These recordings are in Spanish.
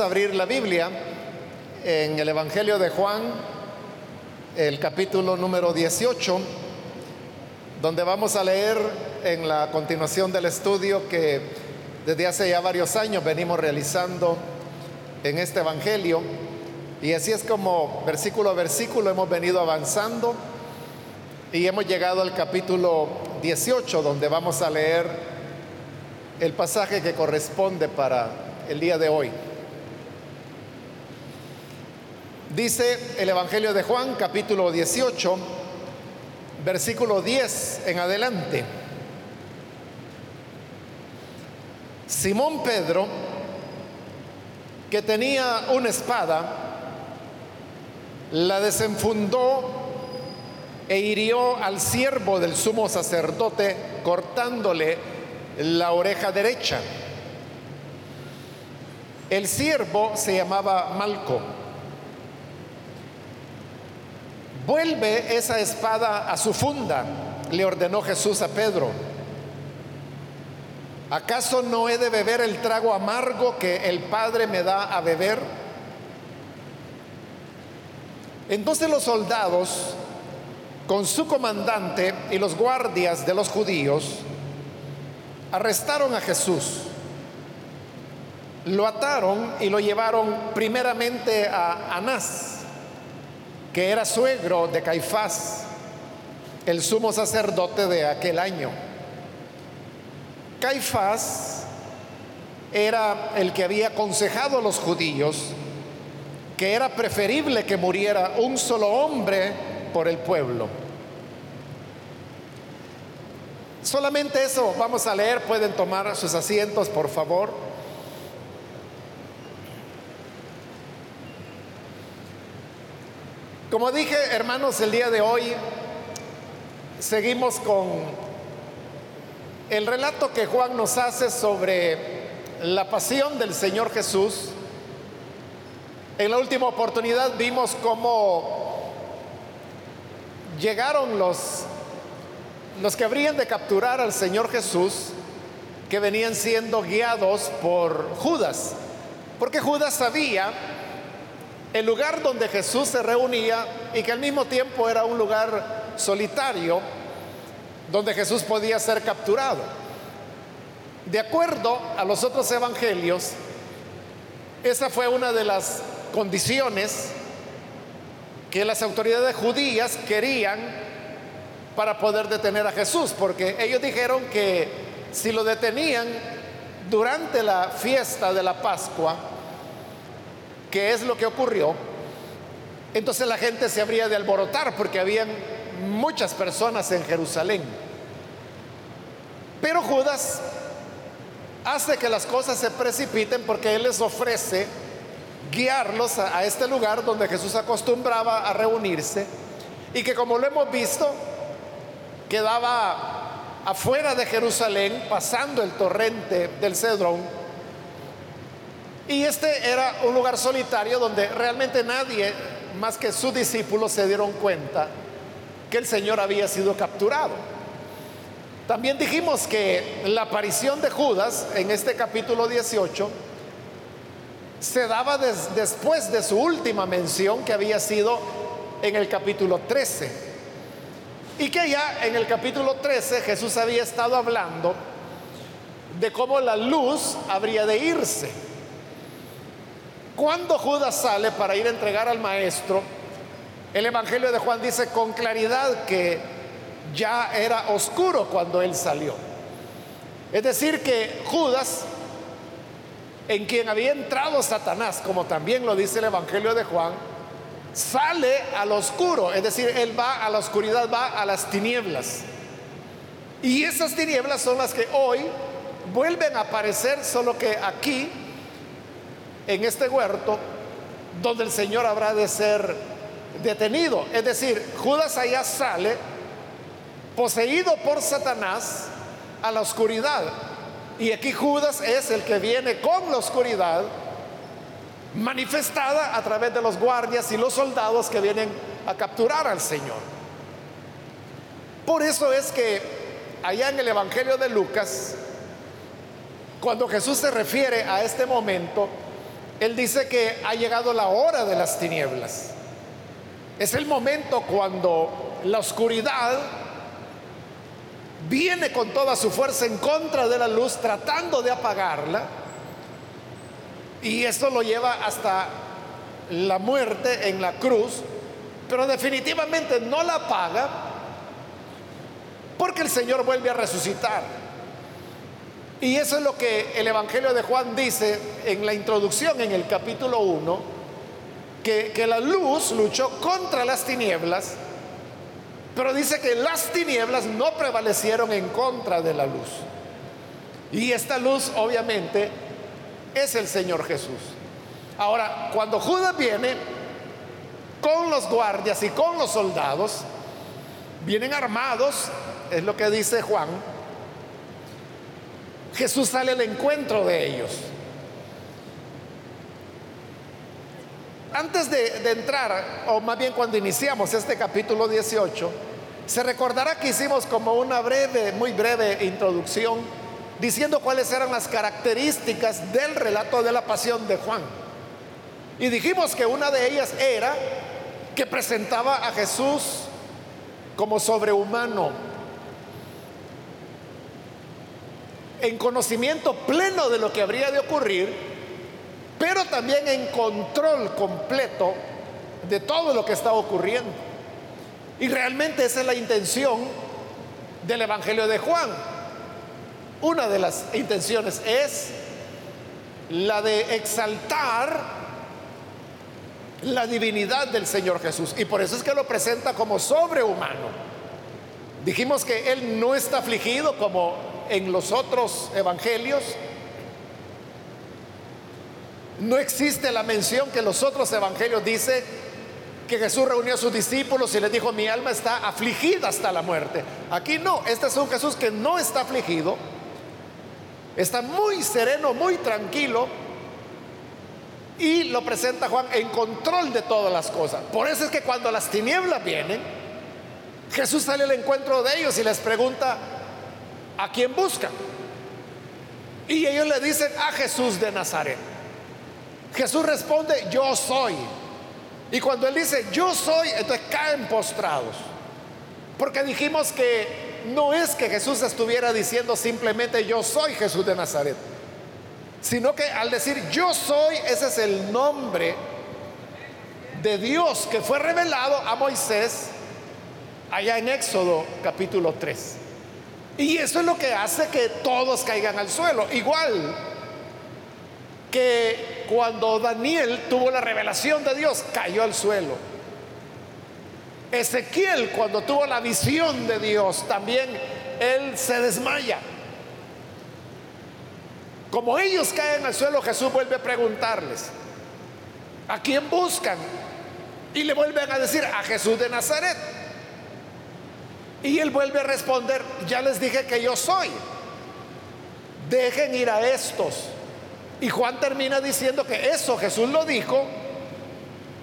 A abrir la Biblia en el Evangelio de Juan, el capítulo número 18, donde vamos a leer en la continuación del estudio que desde hace ya varios años venimos realizando en este Evangelio. Y así es como versículo a versículo hemos venido avanzando y hemos llegado al capítulo 18, donde vamos a leer el pasaje que corresponde para el día de hoy. Dice el Evangelio de Juan, capítulo 18, versículo 10 en adelante. Simón Pedro, que tenía una espada, la desenfundó e hirió al siervo del sumo sacerdote cortándole la oreja derecha. El siervo se llamaba Malco. Vuelve esa espada a su funda, le ordenó Jesús a Pedro. ¿Acaso no he de beber el trago amargo que el Padre me da a beber? Entonces los soldados, con su comandante y los guardias de los judíos, arrestaron a Jesús. Lo ataron y lo llevaron primeramente a Anás que era suegro de Caifás, el sumo sacerdote de aquel año. Caifás era el que había aconsejado a los judíos que era preferible que muriera un solo hombre por el pueblo. Solamente eso vamos a leer, pueden tomar sus asientos, por favor. Como dije, hermanos, el día de hoy seguimos con el relato que Juan nos hace sobre la pasión del Señor Jesús. En la última oportunidad vimos cómo llegaron los, los que habrían de capturar al Señor Jesús, que venían siendo guiados por Judas, porque Judas sabía el lugar donde Jesús se reunía y que al mismo tiempo era un lugar solitario donde Jesús podía ser capturado. De acuerdo a los otros evangelios, esa fue una de las condiciones que las autoridades judías querían para poder detener a Jesús, porque ellos dijeron que si lo detenían durante la fiesta de la Pascua, qué es lo que ocurrió, entonces la gente se habría de alborotar porque habían muchas personas en Jerusalén. Pero Judas hace que las cosas se precipiten porque él les ofrece guiarlos a, a, este lugar donde Jesús acostumbraba a reunirse y que como lo hemos visto quedaba afuera de Jerusalén pasando el torrente del Cedrón y este era un lugar solitario donde realmente nadie más que sus discípulos se dieron cuenta que el Señor había sido capturado. También dijimos que la aparición de Judas en este capítulo 18 se daba después de su última mención que había sido en el capítulo 13. Y que ya en el capítulo 13 Jesús había estado hablando de cómo la luz habría de irse cuando Judas sale para ir a entregar al maestro, el Evangelio de Juan dice con claridad que ya era oscuro cuando él salió. Es decir, que Judas, en quien había entrado Satanás, como también lo dice el Evangelio de Juan, sale al oscuro, es decir, él va a la oscuridad, va a las tinieblas. Y esas tinieblas son las que hoy vuelven a aparecer, solo que aquí en este huerto donde el Señor habrá de ser detenido. Es decir, Judas allá sale poseído por Satanás a la oscuridad. Y aquí Judas es el que viene con la oscuridad manifestada a través de los guardias y los soldados que vienen a capturar al Señor. Por eso es que allá en el Evangelio de Lucas, cuando Jesús se refiere a este momento, Él dice que ha llegado la hora de las tinieblas. Es el momento cuando la oscuridad viene con toda su fuerza en contra de la luz, tratando de apagarla. Y esto lo lleva hasta la muerte en la cruz, pero definitivamente no la apaga porque el Señor vuelve a resucitar. Y eso es lo que el Evangelio de Juan dice en la introducción en el capítulo 1, que, que la luz luchó contra las tinieblas, pero dice que las tinieblas no prevalecieron en contra de la luz. Y esta luz obviamente es el Señor Jesús. Ahora, cuando Judas viene con los guardias y con los soldados, vienen armados, es lo que dice Juan, Jesús sale al encuentro de ellos. Antes de, entrar, o más bien cuando iniciamos este capítulo 18, se recordará que hicimos como una breve, muy breve introducción diciendo cuáles eran las características del relato de la pasión de Juan. Y dijimos que una de ellas era que presentaba a Jesús como sobrehumano, en conocimiento pleno de lo que habría de ocurrir, pero también en control completo de todo lo que está ocurriendo. Y realmente esa es la intención del Evangelio de Juan. Una de las intenciones es la de exaltar la divinidad del Señor Jesús. Y por eso es que lo presenta como sobrehumano. Dijimos que Él no está afligido como en los otros evangelios. No existe la mención que los otros evangelios dice que Jesús reunió a sus discípulos y les dijo, mi alma está afligida hasta la muerte. Aquí no, este es un Jesús que no está afligido, está muy sereno, muy tranquilo y lo presenta Juan en control de todas las cosas. Por eso es que cuando las tinieblas vienen, Jesús sale al encuentro de ellos y les pregunta, ¿a quién buscan? Y ellos le dicen, a Jesús de Nazaret. Jesús responde, yo soy. Y cuando él dice, yo soy, entonces caen postrados. Porque dijimos que no es que Jesús estuviera diciendo simplemente, yo soy Jesús de Nazaret. Sino que al decir, yo soy, ese es el nombre de Dios que fue revelado a Moisés allá en Éxodo capítulo 3. Y eso es lo que hace que todos caigan al suelo. Igual que cuando Daniel tuvo la revelación de Dios, cayó al suelo. Ezequiel, cuando tuvo la visión de Dios, también él se desmaya. Como ellos caen al suelo, Jesús vuelve a preguntarles, ¿a quién buscan? Y le vuelven a decir, a Jesús de Nazaret. Y él vuelve a responder, ya les dije que yo soy. Dejen ir a estos. Y Juan termina diciendo que eso Jesús lo dijo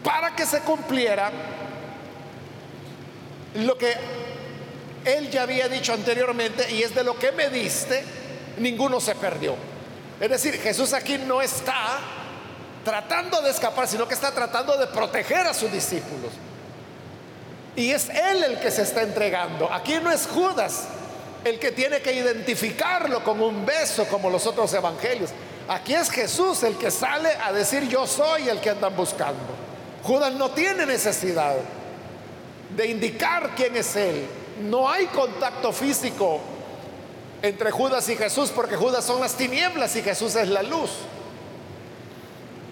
para que se cumpliera lo que él ya había dicho anteriormente y es de lo que me diste, ninguno se perdió. Es decir, Jesús aquí no está tratando de escapar, sino que está tratando de proteger a sus discípulos. Y es Él el que se está entregando. Aquí no es Judas el que tiene que identificarlo con un beso como los otros evangelios. Aquí es Jesús el que sale a decir yo soy el que andan buscando. Judas no tiene necesidad de indicar quién es Él. No hay contacto físico entre Judas y Jesús porque Judas son las tinieblas y Jesús es la luz.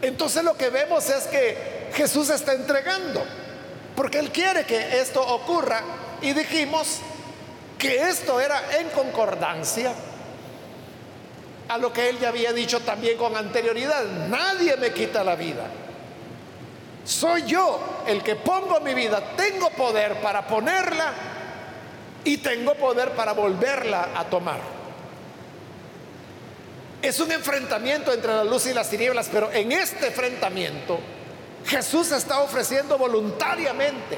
Entonces lo que vemos es que Jesús está entregando porque Él quiere que esto ocurra y dijimos que esto era en concordancia a lo que él ya había dicho también con anterioridad. Nadie me quita la vida. Soy yo el que pongo mi vida. Tengo poder para ponerla y tengo poder para volverla a tomar. Es un enfrentamiento entre la luz y las tinieblas, pero en este enfrentamiento Jesús está ofreciendo voluntariamente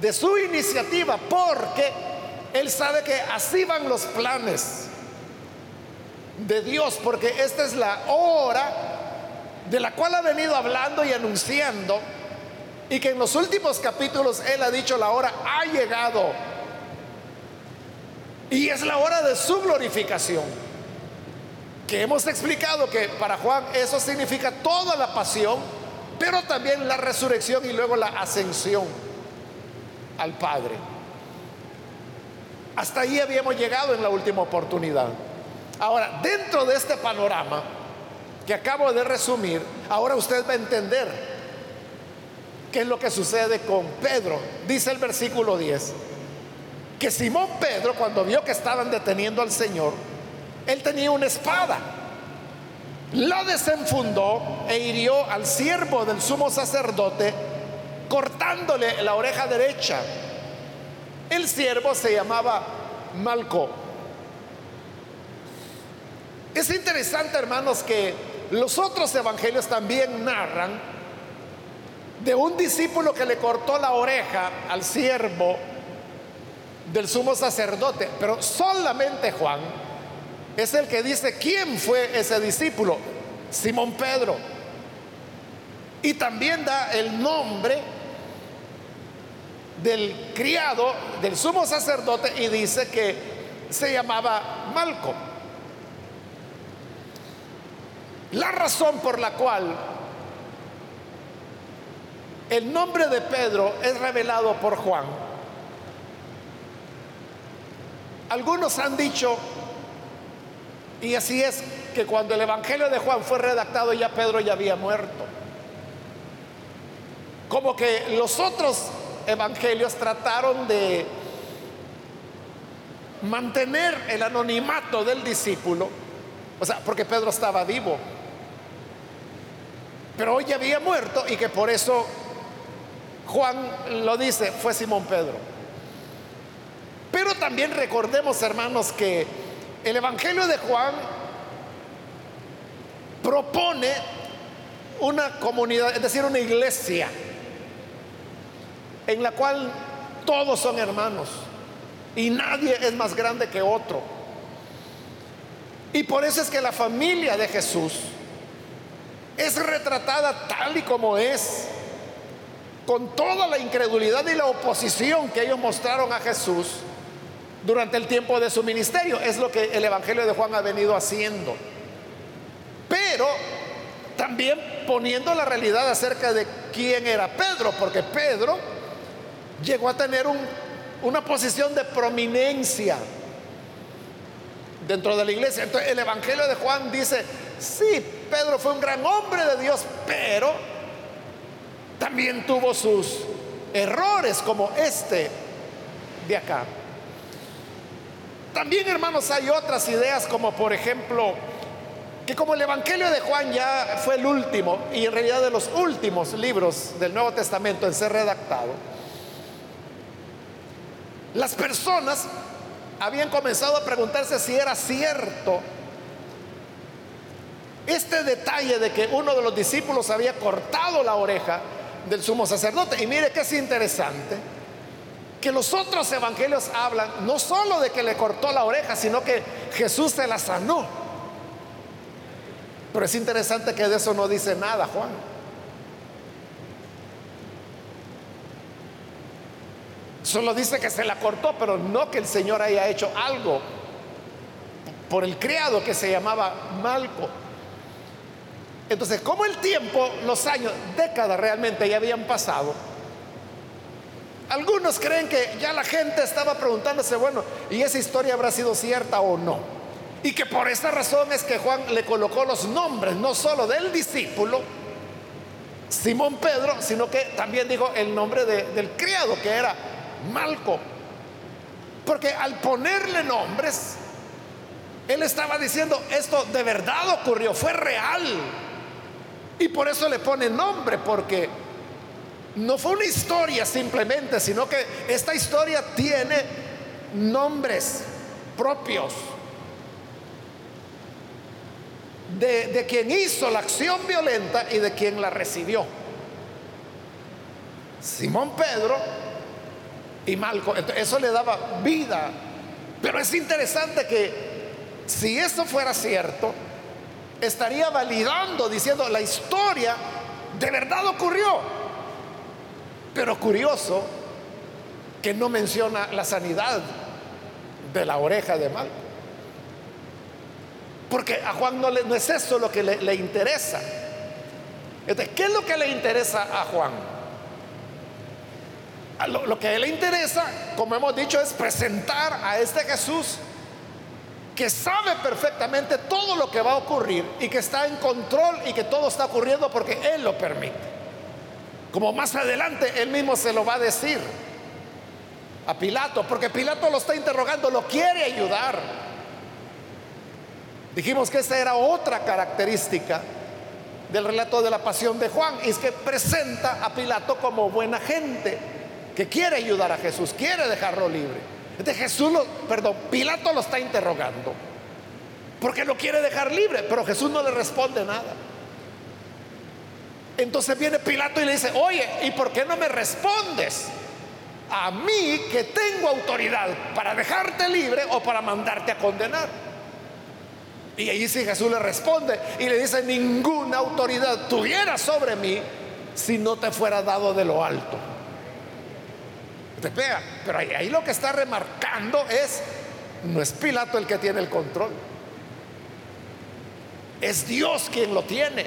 de su iniciativa porque Él sabe que así van los planes de Dios, porque esta es la hora de la cual ha venido hablando y anunciando, y que en los últimos capítulos Él ha dicho, la hora ha llegado, y es la hora de su glorificación, que hemos explicado que para Juan eso significa toda la pasión, pero también la resurrección y luego la ascensión al Padre. Hasta ahí habíamos llegado en la última oportunidad. Ahora, dentro de este panorama que acabo de resumir, ahora usted va a entender qué es lo que sucede con Pedro. Dice el versículo 10, que Simón Pedro, cuando vio que estaban deteniendo al Señor, él tenía una espada. La desenfundó e hirió al siervo del sumo sacerdote, cortándole la oreja derecha. El siervo se llamaba Malco. Es interesante, hermanos, que los otros evangelios también narran de un discípulo que le cortó la oreja al siervo del sumo sacerdote, pero solamente Juan es el que dice quién fue ese discípulo, Simón Pedro. Y también da el nombre del criado del sumo sacerdote y dice que se llamaba Malco. La razón por la cual el nombre de Pedro es revelado por Juan, algunos han dicho, y así es, que cuando el Evangelio de Juan fue redactado ya Pedro ya había muerto. Como que los otros evangelios trataron de mantener el anonimato del discípulo, o sea, porque Pedro estaba vivo, pero hoy ya había muerto y que por eso Juan lo dice, fue Simón Pedro. Pero también recordemos, hermanos, que el Evangelio de Juan propone una comunidad, es decir, una iglesia en la cual todos son hermanos y nadie es más grande que otro. Y por eso es que la familia de Jesús es retratada tal y como es, con toda la incredulidad y la oposición que ellos mostraron a Jesús durante el tiempo de su ministerio. Es lo que el Evangelio de Juan ha venido haciendo. Pero también poniendo la realidad acerca de quién era Pedro, porque Pedro llegó a tener una posición de prominencia dentro de la iglesia. Entonces el Evangelio de Juan dice, sí, Pedro fue un gran hombre de Dios, pero también tuvo sus errores como este de acá. También, hermanos, hay otras ideas como por ejemplo que como el Evangelio de Juan ya fue el último y en realidad de los últimos libros del Nuevo Testamento en ser redactado, las personas habían comenzado a preguntarse si era cierto este detalle de que uno de los discípulos había cortado la oreja del sumo sacerdote. Y mire que es interesante que los otros evangelios hablan no solo de que le cortó la oreja, sino que Jesús se la sanó. Pero es interesante que de eso no dice nada Juan. Solo dice que se la cortó, pero no que el Señor haya hecho algo por el criado que se llamaba Malco. Entonces, como el tiempo, los años, décadas realmente ya habían pasado, algunos creen que ya la gente estaba preguntándose, bueno, ¿y esa historia habrá sido cierta o no? Y que por esa razón es que Juan le colocó los nombres, no solo del discípulo, Simón Pedro, sino que también dijo el nombre del criado, que era Malco. Porque al ponerle nombres, él estaba diciendo, esto de verdad ocurrió, fue real. Y por eso le pone nombre, porque no fue una historia simplemente, sino que esta historia tiene nombres propios de, de, quien hizo la acción violenta y de quien la recibió. Simón Pedro y Malco. Eso le daba vida. Pero es interesante que si eso fuera cierto, estaría validando, diciendo, la historia de verdad ocurrió. Pero curioso que no menciona la sanidad de la oreja de Malco. Porque a Juan no, no es eso lo que le, interesa. ¿Qué es lo que le interesa a Juan? Lo, lo, que a él le interesa, como hemos dicho, es presentar a este Jesús que sabe perfectamente todo lo que va a ocurrir y que está en control y que todo está ocurriendo porque Él lo permite. Como más adelante Él mismo se lo va a decir a Pilato, porque Pilato lo está interrogando, lo quiere ayudar. Dijimos que esa era otra característica del relato de la pasión de Juan, es que presenta a Pilato como buena gente, que quiere ayudar a Jesús, quiere dejarlo libre. De Jesús, perdón, Pilato lo está interrogando porque lo quiere dejar libre, pero Jesús no le responde nada. Entonces viene Pilato y le dice, oye, ¿y por qué no me respondes? A mí que tengo autoridad para dejarte libre o para mandarte a condenar. Y ahí sí Jesús le responde y le dice, ninguna autoridad tuviera sobre mí si no te fuera dado de lo alto te pega. Pero ahí, lo que está remarcando es, no es Pilato el que tiene el control. Es Dios quien lo tiene.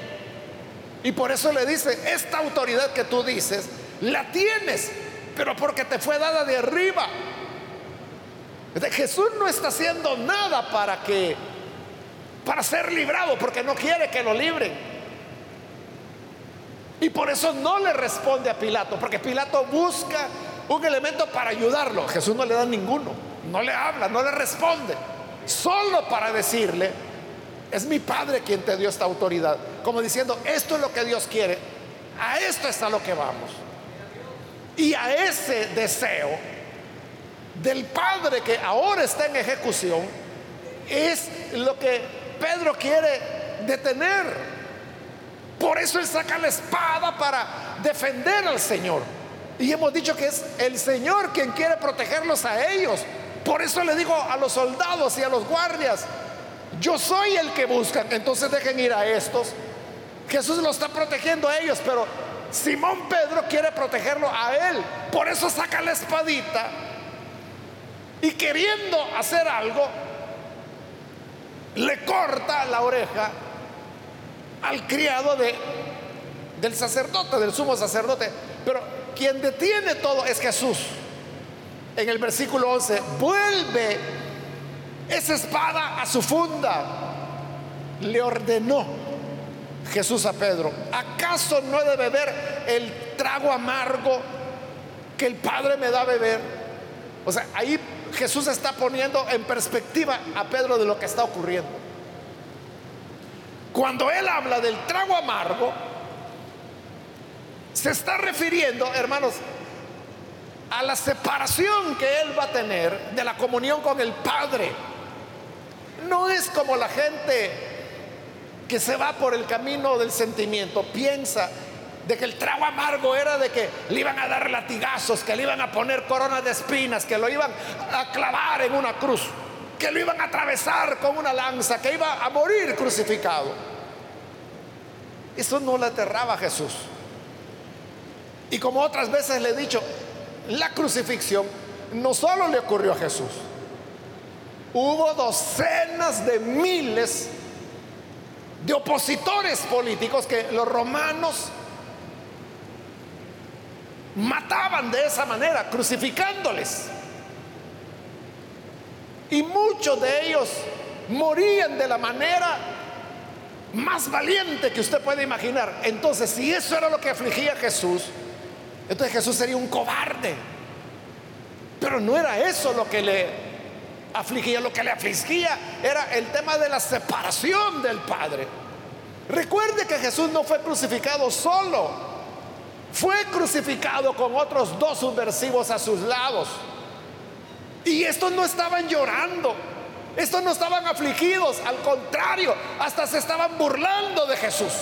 Y por eso le dice, esta autoridad que tú dices, la tienes, pero porque te fue dada de arriba. Jesús no está haciendo nada para que, para ser librado, porque no quiere que lo libren. Y por eso no le responde a Pilato, porque Pilato busca un elemento para ayudarlo. Jesús no le da ninguno, no le habla, no le responde. Solo para decirle, es mi Padre quien te dio esta autoridad. Como diciendo, esto es lo que Dios quiere, a esto es a lo que vamos. Y a ese deseo del Padre que ahora está en ejecución, es lo que Pedro quiere detener. Por eso él saca la espada para defender al Señor. Y hemos dicho que es el Señor quien quiere protegerlos a ellos. Por eso le digo a los soldados y a los guardias, yo soy el que buscan, entonces dejen ir a estos. Jesús lo está protegiendo a ellos, pero Simón Pedro quiere protegerlo a él. Por eso saca la espadita y queriendo hacer algo, le corta la oreja al criado de, del sacerdote, del sumo sacerdote. Pero quien detiene todo es Jesús. En el versículo 11, vuelve esa espada a su funda. Le ordenó Jesús a Pedro, ¿acaso no he de beber el trago amargo que el Padre me da a beber? O sea, ahí Jesús está poniendo en perspectiva a Pedro de lo que está ocurriendo. Cuando él habla del trago amargo, se está refiriendo, hermanos, a la separación que él va a tener de la comunión con el Padre. No es como la gente que se va por el camino del sentimiento, piensa de que el trago amargo era de que le iban a dar latigazos, que le iban a poner coronas de espinas, que lo iban a clavar en una cruz, que lo iban a atravesar con una lanza, que iba a morir crucificado. Eso no le aterraba a Jesús. Y como otras veces le he dicho, la crucifixión no solo le ocurrió a Jesús, hubo docenas de miles de opositores políticos que los romanos mataban de esa manera, crucificándoles. Y muchos de ellos morían de la manera más valiente que usted puede imaginar. Entonces, si eso era lo que afligía a Jesús, entonces Jesús sería un cobarde. Pero no era eso lo que le afligía, lo que le afligía era el tema de la separación del Padre. Recuerde que Jesús no fue crucificado solo, fue crucificado con otros dos subversivos a sus lados. Y estos no estaban llorando, estos no estaban afligidos, al contrario, hasta se estaban burlando de Jesús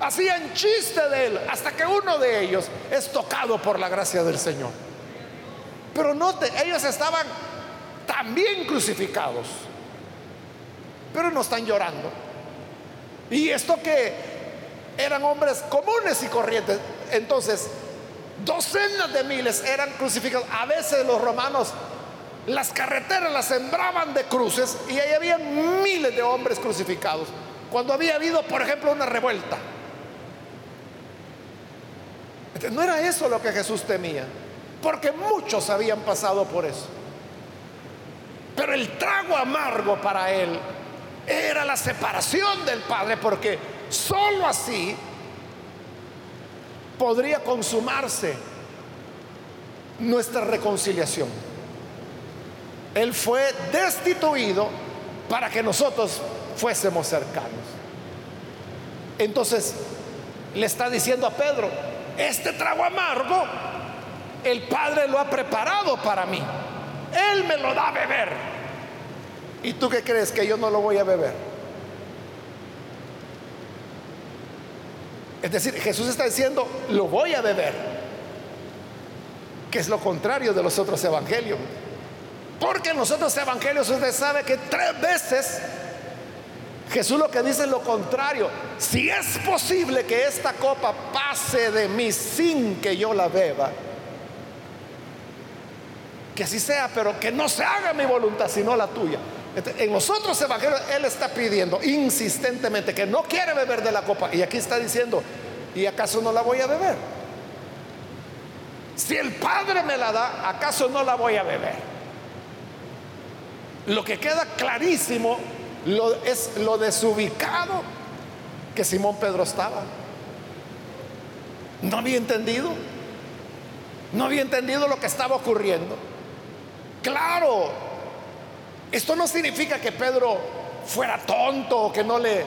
hacían chiste de él, hasta que uno de ellos es tocado por la gracia del Señor. Pero note, ellos estaban también crucificados, pero no están llorando. Y esto que eran hombres comunes y corrientes. Entonces, docenas de miles eran crucificados. A veces los romanos las carreteras las sembraban de cruces y ahí había miles de hombres crucificados. Cuando había habido, por ejemplo, una revuelta. No era eso lo que Jesús temía, porque muchos habían pasado por eso. Pero el trago amargo para él era la separación del Padre, porque sólo así podría consumarse nuestra reconciliación. Él fue destituido para que nosotros fuésemos cercanos. Entonces le está diciendo a Pedro, este trago amargo, el Padre lo ha preparado para mí. Él me lo da a beber. ¿Y tú qué crees que yo no lo voy a beber? Es decir, Jesús está diciendo, lo voy a beber, que es lo contrario de los otros evangelios. Porque en los otros evangelios usted sabe que tres veces Jesús lo que dice es lo contrario. Si es posible que esta copa pase de mí sin que yo la beba, que así sea, pero que no se haga mi voluntad, sino la tuya. En los otros Él está pidiendo insistentemente que no quiere beber de la copa. Y aquí está diciendo, ¿y acaso no la voy a beber? Si el Padre me la da, ¿acaso no la voy a beber? Lo que queda clarísimo es lo desubicado que Simón Pedro estaba. No había entendido. No había entendido lo que estaba ocurriendo. Claro, esto no significa que Pedro fuera tonto o que no le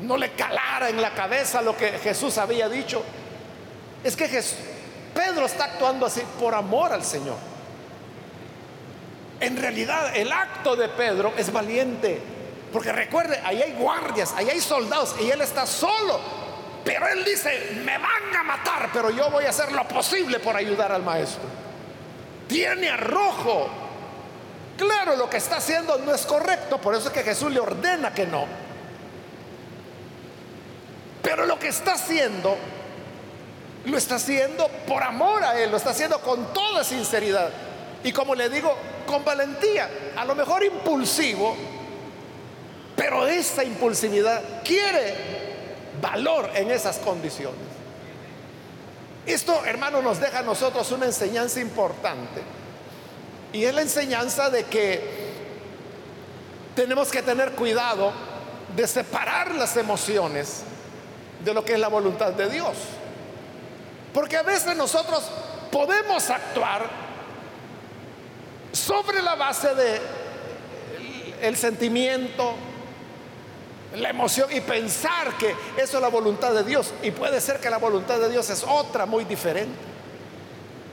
no le calara en la cabeza lo que Jesús había dicho. Es que Pedro está actuando así por amor al Señor. En realidad el acto de Pedro es valiente. Porque recuerde, ahí hay guardias, ahí hay soldados y él está solo. Pero él dice, me van a matar, pero yo voy a hacer lo posible por ayudar al maestro. Tiene arrojo. Claro, lo que está haciendo no es correcto, por eso es que Jesús le ordena que no. Pero lo que está haciendo, lo está haciendo por amor a Él, lo está haciendo con toda sinceridad. Y como le digo, con valentía, a lo mejor impulsivo, pero esa impulsividad quiere valor en esas condiciones. Esto, hermano, nos deja a nosotros una enseñanza importante. Y es la enseñanza de que tenemos que tener cuidado de separar las emociones de lo que es la voluntad de Dios. Porque a veces nosotros podemos actuar sobre la base de el sentimiento, la emoción y pensar que eso es la voluntad de Dios. Y puede ser que la voluntad de Dios es otra muy diferente.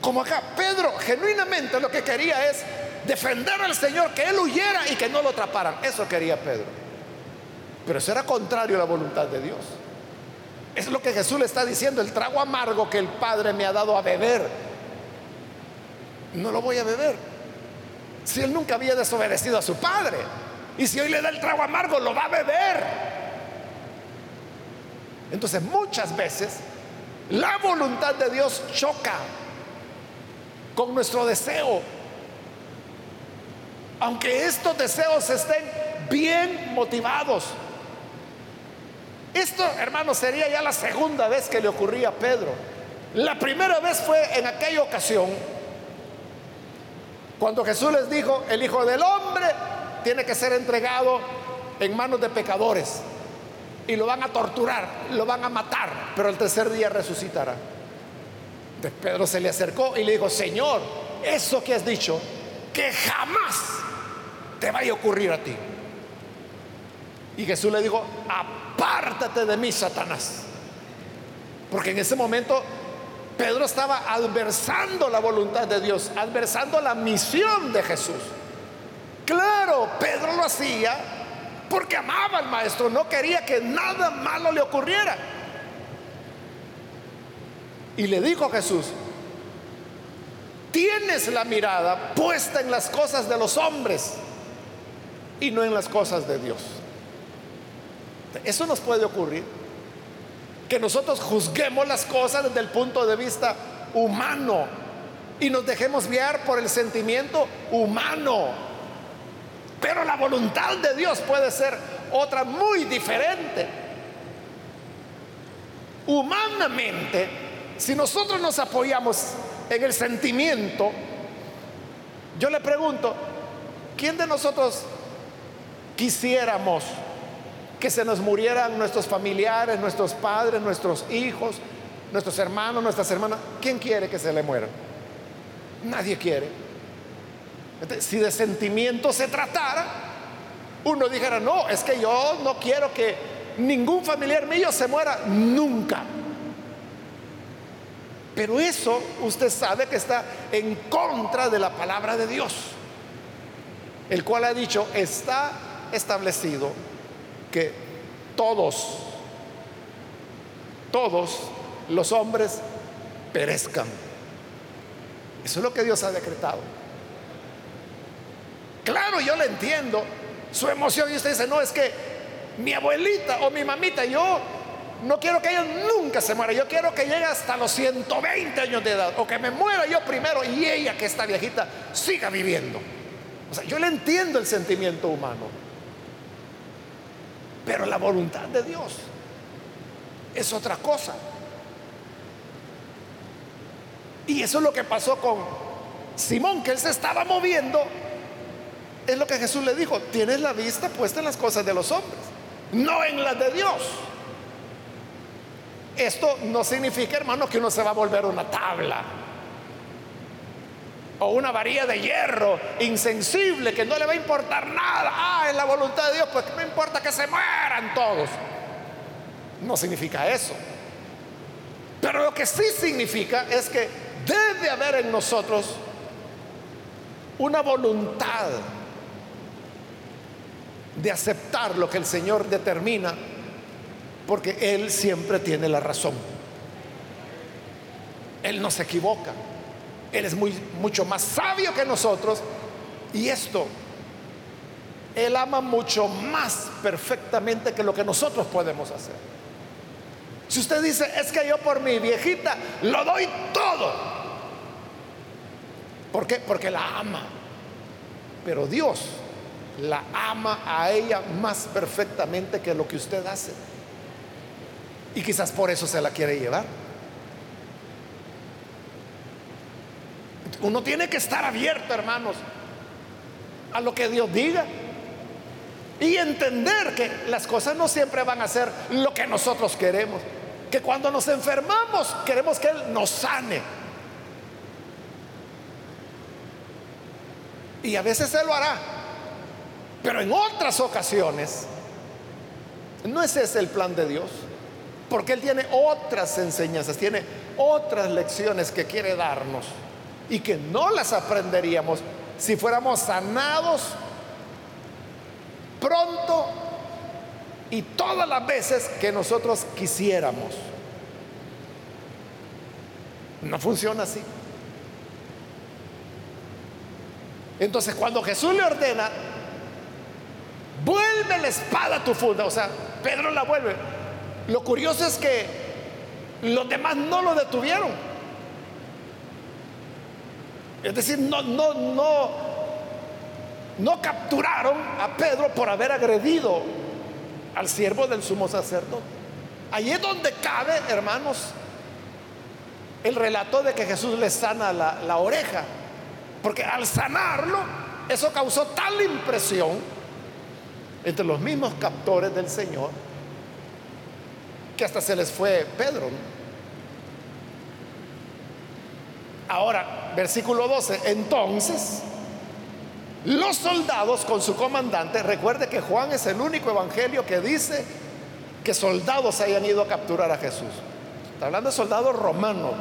Como acá, Pedro genuinamente lo que quería es defender al Señor, que él huyera y que no lo atraparan. Eso quería Pedro. Pero eso era contrario a la voluntad de Dios. Es lo que Jesús le está diciendo, el trago amargo que el Padre me ha dado a beber. No lo voy a beber si él nunca había desobedecido a su padre. Y si hoy le da el trago amargo, lo va a beber. Entonces muchas veces la voluntad de Dios choca con nuestro deseo. Aunque estos deseos estén bien motivados. Esto, hermano, sería ya la segunda vez que le ocurría a Pedro. La primera vez fue en aquella ocasión cuando Jesús les dijo, el Hijo del Hombre tiene que ser entregado en manos de pecadores y lo van a torturar, lo van a matar, pero el tercer día resucitará. Pedro se le acercó y le dijo, Señor, eso que has dicho, que jamás te vaya a ocurrir a ti. Y Jesús le dijo, apártate de mí, Satanás. Porque en ese momento Pedro estaba adversando la voluntad de Dios, adversando la misión de Jesús. Claro, Pedro lo hacía porque amaba al maestro, no quería que nada malo le ocurriera. Y le dijo a Jesús, tienes la mirada puesta en las cosas de los hombres y no en las cosas de Dios. Eso nos puede ocurrir. Que nosotros juzguemos las cosas desde el punto de vista humano y nos dejemos guiar por el sentimiento humano. Pero la voluntad de Dios puede ser otra muy diferente. Humanamente, si nosotros nos apoyamos en el sentimiento, yo le pregunto, ¿quién de nosotros quisiéramos que se nos murieran nuestros familiares, nuestros padres, nuestros hijos, nuestros hermanos, nuestras hermanas? ¿Quién quiere que se le mueran? Nadie quiere. si de sentimiento se tratara, uno dijera, no, es que yo no quiero que ningún familiar mío se muera nunca. Pero eso usted sabe que está en contra de la palabra de Dios, el cual ha dicho, está establecido que todos, todos los hombres perezcan. Eso es lo que Dios ha decretado. Claro, yo le entiendo su emoción y usted dice, no, es que mi abuelita o mi mamita, yo no quiero que ella nunca se muera, yo quiero que llegue hasta los 120 años de edad o que me muera yo primero y ella que está viejita siga viviendo. O sea, yo le entiendo el sentimiento humano, pero la voluntad de Dios es otra cosa. Y eso es lo que pasó con Simón, que él se estaba moviendo. Es lo que Jesús le dijo, tienes la vista puesta en las cosas de los hombres, no en las de Dios. Esto no significa, hermano, que uno se va a volver una tabla o una varilla de hierro insensible que no le va a importar nada. Ah, en la voluntad de Dios, pues me importa que se mueran todos. No significa eso. Pero lo que sí significa es que debe haber en nosotros una voluntad de aceptar lo que el Señor determina, porque Él siempre tiene la razón. Él no se equivoca. Él es mucho más sabio que nosotros. Y esto, Él ama mucho más perfectamente que lo que nosotros podemos hacer. Si usted dice, es que yo por mi viejita lo doy todo. ¿Por qué? Porque la ama. Pero Dios la ama a ella más perfectamente que lo que usted hace. Y quizás por eso se la quiere llevar. Uno tiene que estar abierto, hermanos, a lo que Dios diga. Y entender que las cosas no siempre van a ser lo que nosotros queremos que cuando nos enfermamos queremos que Él nos sane. Y a veces Él lo hará. Pero en otras ocasiones, no ese es el plan de Dios. Porque Él tiene otras enseñanzas, tiene otras lecciones que quiere darnos y que no las aprenderíamos si fuéramos sanados pronto y todas las veces que nosotros quisiéramos. No funciona así. Entonces cuando Jesús le ordena, vuelve la espada a tu funda, o sea, Pedro la vuelve. Lo curioso es que los demás no lo detuvieron. Es decir, no, no, no, no capturaron a Pedro por haber agredido al siervo del sumo sacerdote. Ahí es donde cabe, hermanos, el relato de que Jesús le sana la, la oreja. Porque al sanarlo, eso causó tal impresión entre los mismos captores del Señor que hasta se les fue Pedro. Ahora, versículo 12, entonces los soldados con su comandante, recuerde que Juan es el único evangelio que dice que soldados hayan ido a capturar a Jesús. Está hablando de soldados romanos,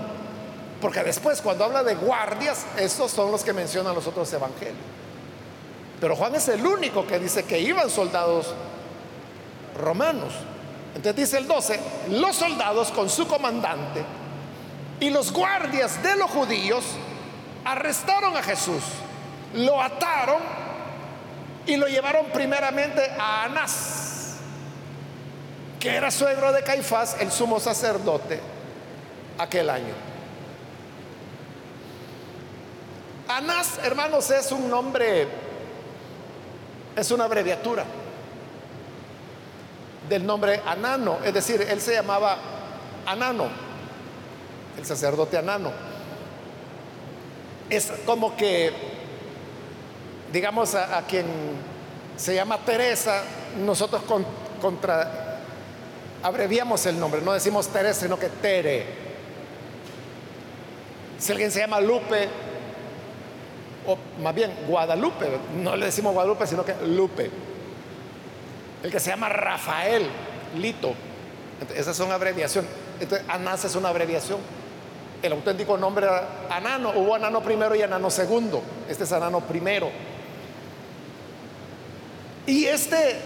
porque después cuando habla de guardias, esos son los que mencionan los otros evangelios. Pero Juan es el único que dice que iban soldados romanos. Entonces dice el 12, los soldados con su comandante y los guardias de los judíos arrestaron a Jesús lo ataron y lo llevaron primeramente a Anás. que era suegro de Caifás, el sumo sacerdote, aquel año. Anás, hermanos, es un nombre, es una abreviatura del nombre Anano, es decir, él se llamaba Anano, el sacerdote Anano. Es como que, digamos, a, quien se llama Teresa, nosotros contra, abreviamos el nombre, no decimos Teresa, sino que Tere. Si alguien se llama Lupe, o más bien Guadalupe, no le decimos Guadalupe, sino que Lupe. El que se llama Rafael, Lito. esas son abreviaciones. Entonces, Anás es una abreviación. El auténtico nombre era Anano. Hubo Anano primero y Anano segundo. Este es Anano primero. Y este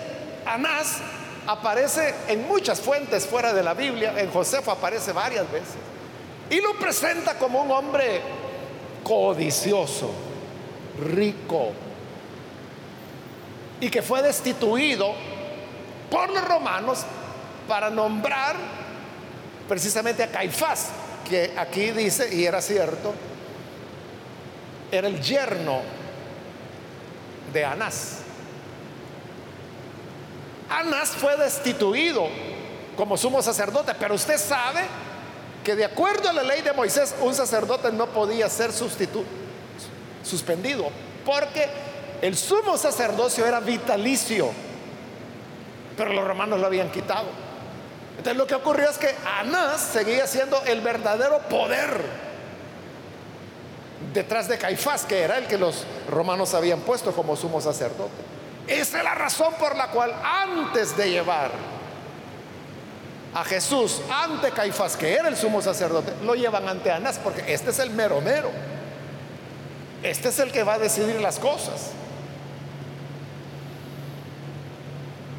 Anás aparece en muchas fuentes fuera de la Biblia. En Josefo aparece varias veces. Y lo presenta como un hombre codicioso, rico, y que fue destituido por los romanos para nombrar precisamente a Caifás, que aquí dice, y era cierto, era el yerno de Anás. Anás fue destituido como sumo sacerdote, pero usted sabe que de acuerdo a la ley de Moisés, un sacerdote no podía ser suspendido, porque el sumo sacerdocio era vitalicio pero los romanos lo habían quitado. Entonces lo que ocurrió es que Anás seguía siendo el verdadero poder detrás de Caifás, que era el que los romanos habían puesto como sumo sacerdote. Esa es la razón por la cual antes de llevar a Jesús ante Caifás, que era el sumo sacerdote, lo llevan ante Anás, porque este es el mero mero. Este es el que va a decidir las cosas.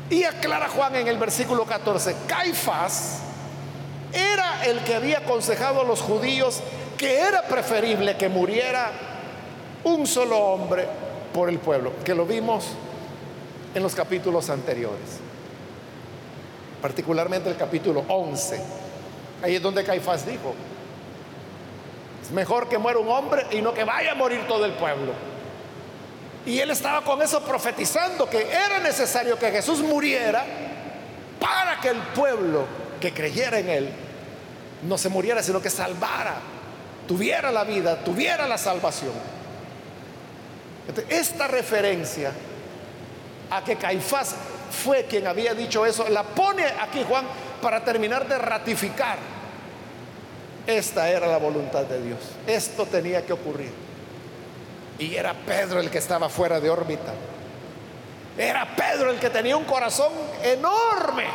Y aclara Juan en el versículo 14, Caifás era el que había aconsejado a los judíos que era preferible que muriera un solo hombre por el pueblo, que lo vimos en los capítulos anteriores, particularmente el capítulo 11. Ahí es donde Caifás dijo, es mejor que muera un hombre y no que vaya a morir todo el pueblo. Y él estaba con eso profetizando que era necesario que Jesús muriera para que el pueblo que creyera en él no se muriera, sino que salvara, tuviera la vida, tuviera la salvación. esta referencia a que Caifás fue quien había dicho eso, la pone aquí Juan para terminar de ratificar. Esta era la voluntad de Dios. Esto tenía que ocurrir. Y era Pedro el que estaba fuera de órbita. Era Pedro el que tenía un corazón enorme,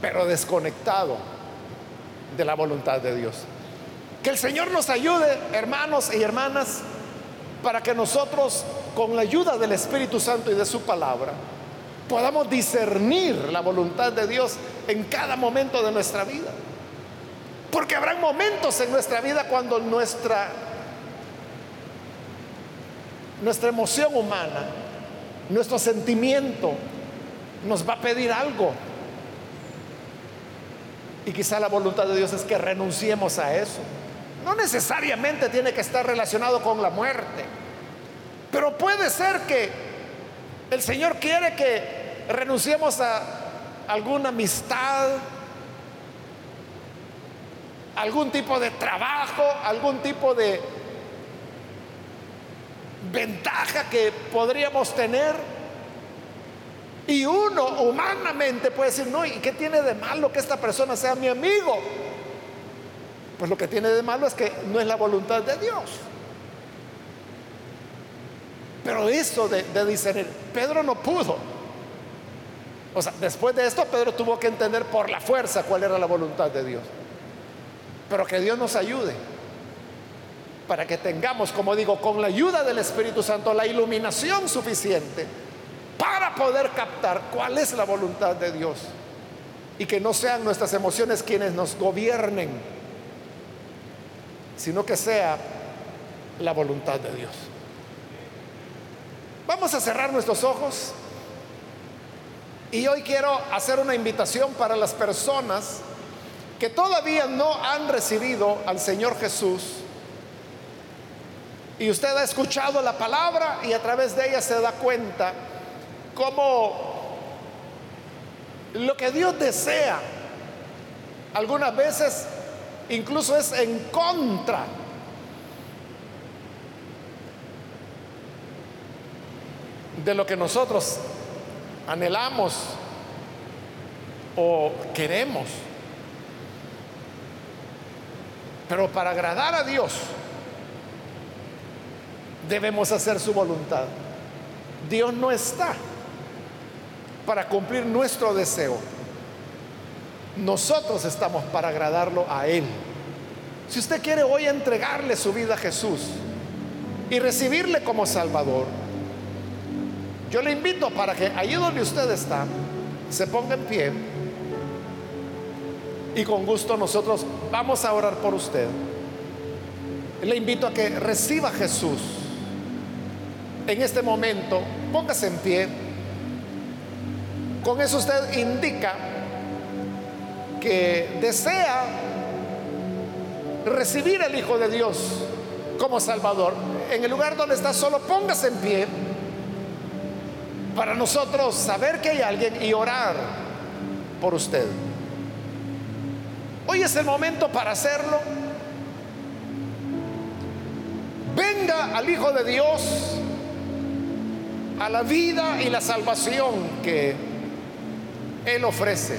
pero desconectado de la voluntad de Dios. Que el Señor nos ayude, hermanos y hermanas, para que nosotros, con la ayuda del Espíritu Santo y de su palabra, podamos discernir la voluntad de Dios en cada momento de nuestra vida. Porque habrá momentos en nuestra vida cuando nuestra, nuestra emoción humana, nuestro sentimiento nos va a pedir algo. Y quizá la voluntad de Dios es que renunciemos a eso. No necesariamente tiene que estar relacionado con la muerte. Pero puede ser que el Señor quiere que renunciemos a alguna amistad, algún tipo de trabajo, algún tipo de ventaja que podríamos tener. Y uno humanamente puede decir, no, ¿y qué tiene de malo que esta persona sea mi amigo? Pues lo que tiene de malo es que no es la voluntad de Dios. Pero eso de, de discernir, Pedro no pudo. O sea, después de esto Pedro tuvo que entender por la fuerza cuál era la voluntad de Dios. Pero que Dios nos ayude para que tengamos, como digo, con la ayuda del Espíritu Santo, la iluminación suficiente para poder captar cuál es la voluntad de Dios y que no sean nuestras emociones quienes nos gobiernen, sino que sea la voluntad de Dios. Vamos a cerrar nuestros ojos Y hoy quiero hacer una invitación para las personas que todavía no han recibido al Señor Jesús. Y usted ha escuchado la palabra y a través de ella se da cuenta cómo lo que Dios desea algunas veces incluso es en contra de lo que nosotros anhelamos o queremos. Pero para agradar a Dios debemos hacer su voluntad. Dios no está para cumplir nuestro deseo. Nosotros estamos para agradarlo a Él. Si usted quiere hoy entregarle su vida a Jesús y recibirle como Salvador, yo le invito para que allí donde usted está, se ponga en pie y con gusto nosotros vamos a orar por usted. Le invito a que reciba a Jesús. En este momento, póngase en pie. Con eso usted indica que desea recibir al Hijo de Dios como Salvador. En el lugar donde está solo, póngase en pie para nosotros saber que hay alguien y orar por usted. Hoy es el momento para hacerlo. Venga al Hijo de Dios a la vida y la salvación que Él ofrece.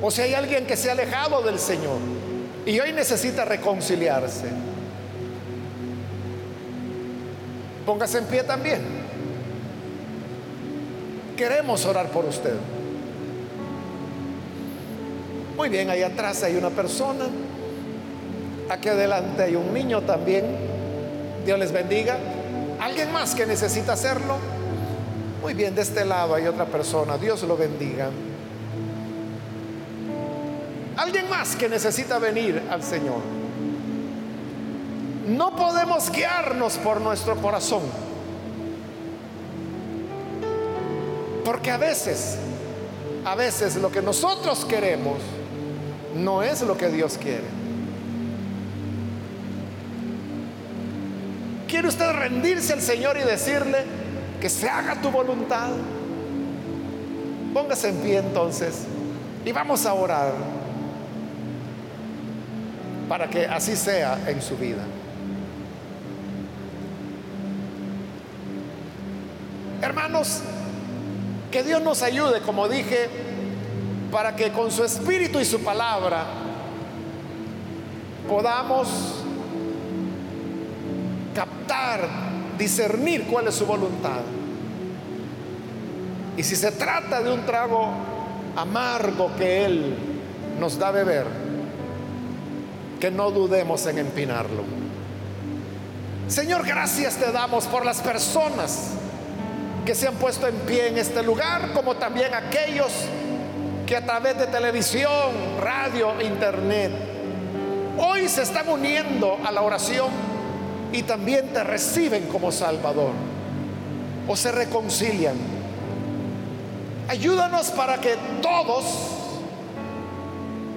O si hay alguien que se ha alejado del Señor y hoy necesita reconciliarse. Póngase en pie también. Queremos orar por usted. Muy bien, ahí atrás hay una persona. Aquí adelante hay un niño también. Dios les bendiga. ¿Alguien más que necesita hacerlo? Muy bien, de este lado hay otra persona. Dios lo bendiga. Alguien más que necesita venir al Señor. No podemos guiarnos por nuestro corazón. Porque a veces, a veces lo que nosotros queremos no es lo que Dios quiere. ¿Quiere usted rendirse al Señor y decirle que se haga tu voluntad? Póngase en pie entonces y vamos a orar para que así sea en su vida. Hermanos, que Dios nos ayude, como dije, para que con su espíritu y su palabra podamos captar, discernir cuál es su voluntad. Y si se trata de un trago amargo que Él nos da a beber, que no dudemos en empinarlo. Señor, gracias te damos por las personas que se han puesto en pie en este lugar, como también aquellos que a través de televisión, radio, internet, hoy se están uniendo a la oración y también te reciben como Salvador o se reconcilian. Ayúdanos para que todos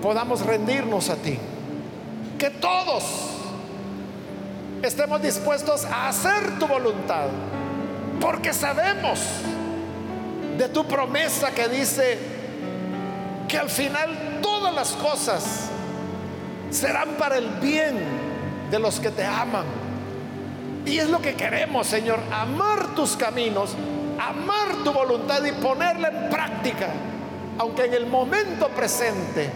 podamos rendirnos a ti. Que todos estemos dispuestos a hacer tu voluntad porque sabemos de tu promesa que dice que al final todas las cosas serán para el bien de los que te aman. Y es lo que queremos, Señor, amar tus caminos, amar tu voluntad y ponerla en práctica, aunque en el momento presente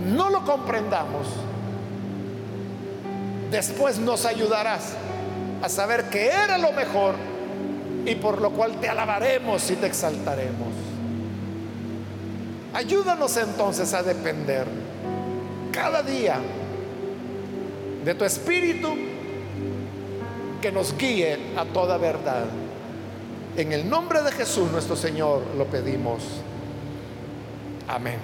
no lo comprendamos. Después nos ayudarás a saber que era lo mejor y por lo cual te alabaremos y te exaltaremos. Ayúdanos entonces a depender cada día de tu Espíritu que nos guíe a toda verdad. En el nombre de Jesús nuestro Señor lo pedimos. Amén.